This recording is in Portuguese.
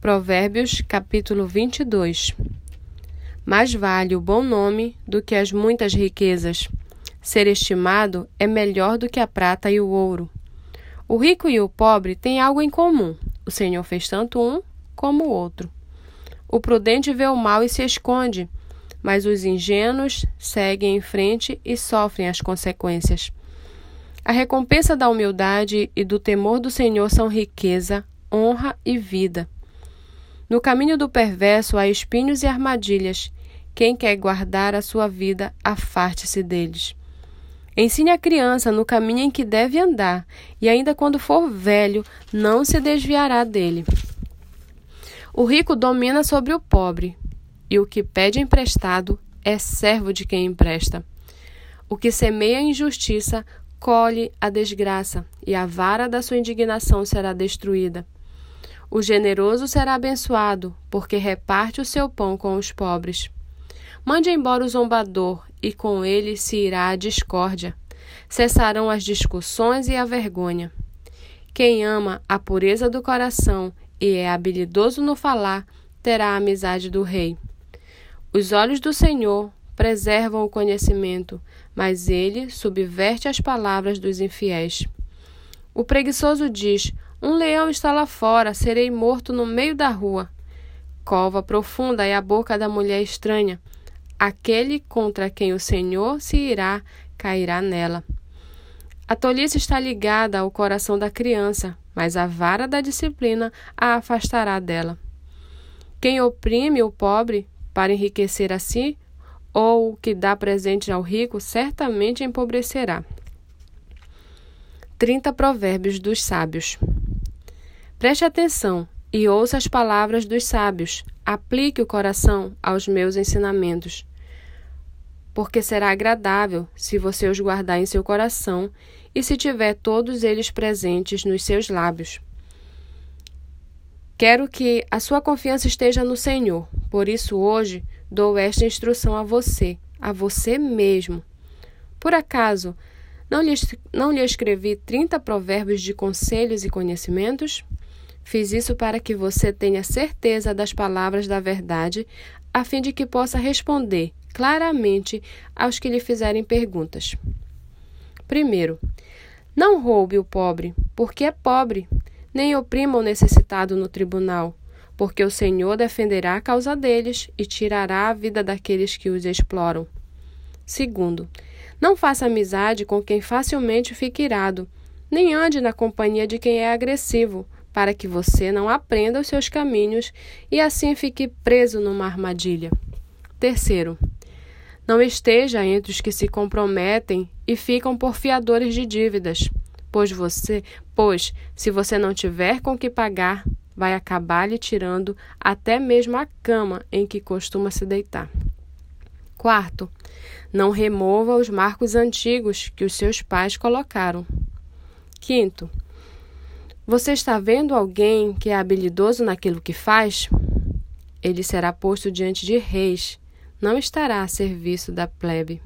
Provérbios, capítulo 22. Mais vale o bom nome do que as muitas riquezas. Ser estimado é melhor do que a prata e o ouro. O rico e o pobre têm algo em comum. O Senhor fez tanto um como o outro. O prudente vê o mal e se esconde, mas os ingênuos seguem em frente e sofrem as consequências. A recompensa da humildade e do temor do Senhor são riqueza, honra e vida. No caminho do perverso há espinhos e armadilhas. Quem quer guardar a sua vida, afarte-se deles. Ensine a criança no caminho em que deve andar, e ainda quando for velho, não se desviará dele. O rico domina sobre o pobre, e o que pede emprestado é servo de quem empresta. O que semeia a injustiça colhe a desgraça, e a vara da sua indignação será destruída. O generoso será abençoado, porque reparte o seu pão com os pobres. Mande embora o zombador, e com ele se irá a discórdia. Cessarão as discussões e a vergonha. Quem ama a pureza do coração e é habilidoso no falar, terá a amizade do rei. Os olhos do Senhor preservam o conhecimento, mas ele subverte as palavras dos infiéis. O preguiçoso diz: um leão está lá fora, serei morto no meio da rua. Cova profunda é a boca da mulher estranha. Aquele contra quem o Senhor se irá, cairá nela. A tolice está ligada ao coração da criança, mas a vara da disciplina a afastará dela. Quem oprime o pobre para enriquecer a si, ou o que dá presente ao rico, certamente empobrecerá. 30 Provérbios dos Sábios Preste atenção e ouça as palavras dos sábios. Aplique o coração aos meus ensinamentos. Porque será agradável se você os guardar em seu coração e se tiver todos eles presentes nos seus lábios. Quero que a sua confiança esteja no Senhor. Por isso, hoje, dou esta instrução a você, a você mesmo. Por acaso, não lhe, não lhe escrevi 30 provérbios de conselhos e conhecimentos? Fiz isso para que você tenha certeza das palavras da verdade, a fim de que possa responder claramente aos que lhe fizerem perguntas. Primeiro, não roube o pobre, porque é pobre, nem oprima o necessitado no tribunal, porque o Senhor defenderá a causa deles e tirará a vida daqueles que os exploram. Segundo, não faça amizade com quem facilmente fica irado, nem ande na companhia de quem é agressivo, para que você não aprenda os seus caminhos e assim fique preso numa armadilha. Terceiro, não esteja entre os que se comprometem e ficam por fiadores de dívidas, pois você, pois se você não tiver com que pagar, vai acabar lhe tirando até mesmo a cama em que costuma se deitar. Quarto, não remova os marcos antigos que os seus pais colocaram. Quinto, você está vendo alguém que é habilidoso naquilo que faz? Ele será posto diante de reis, não estará a serviço da plebe.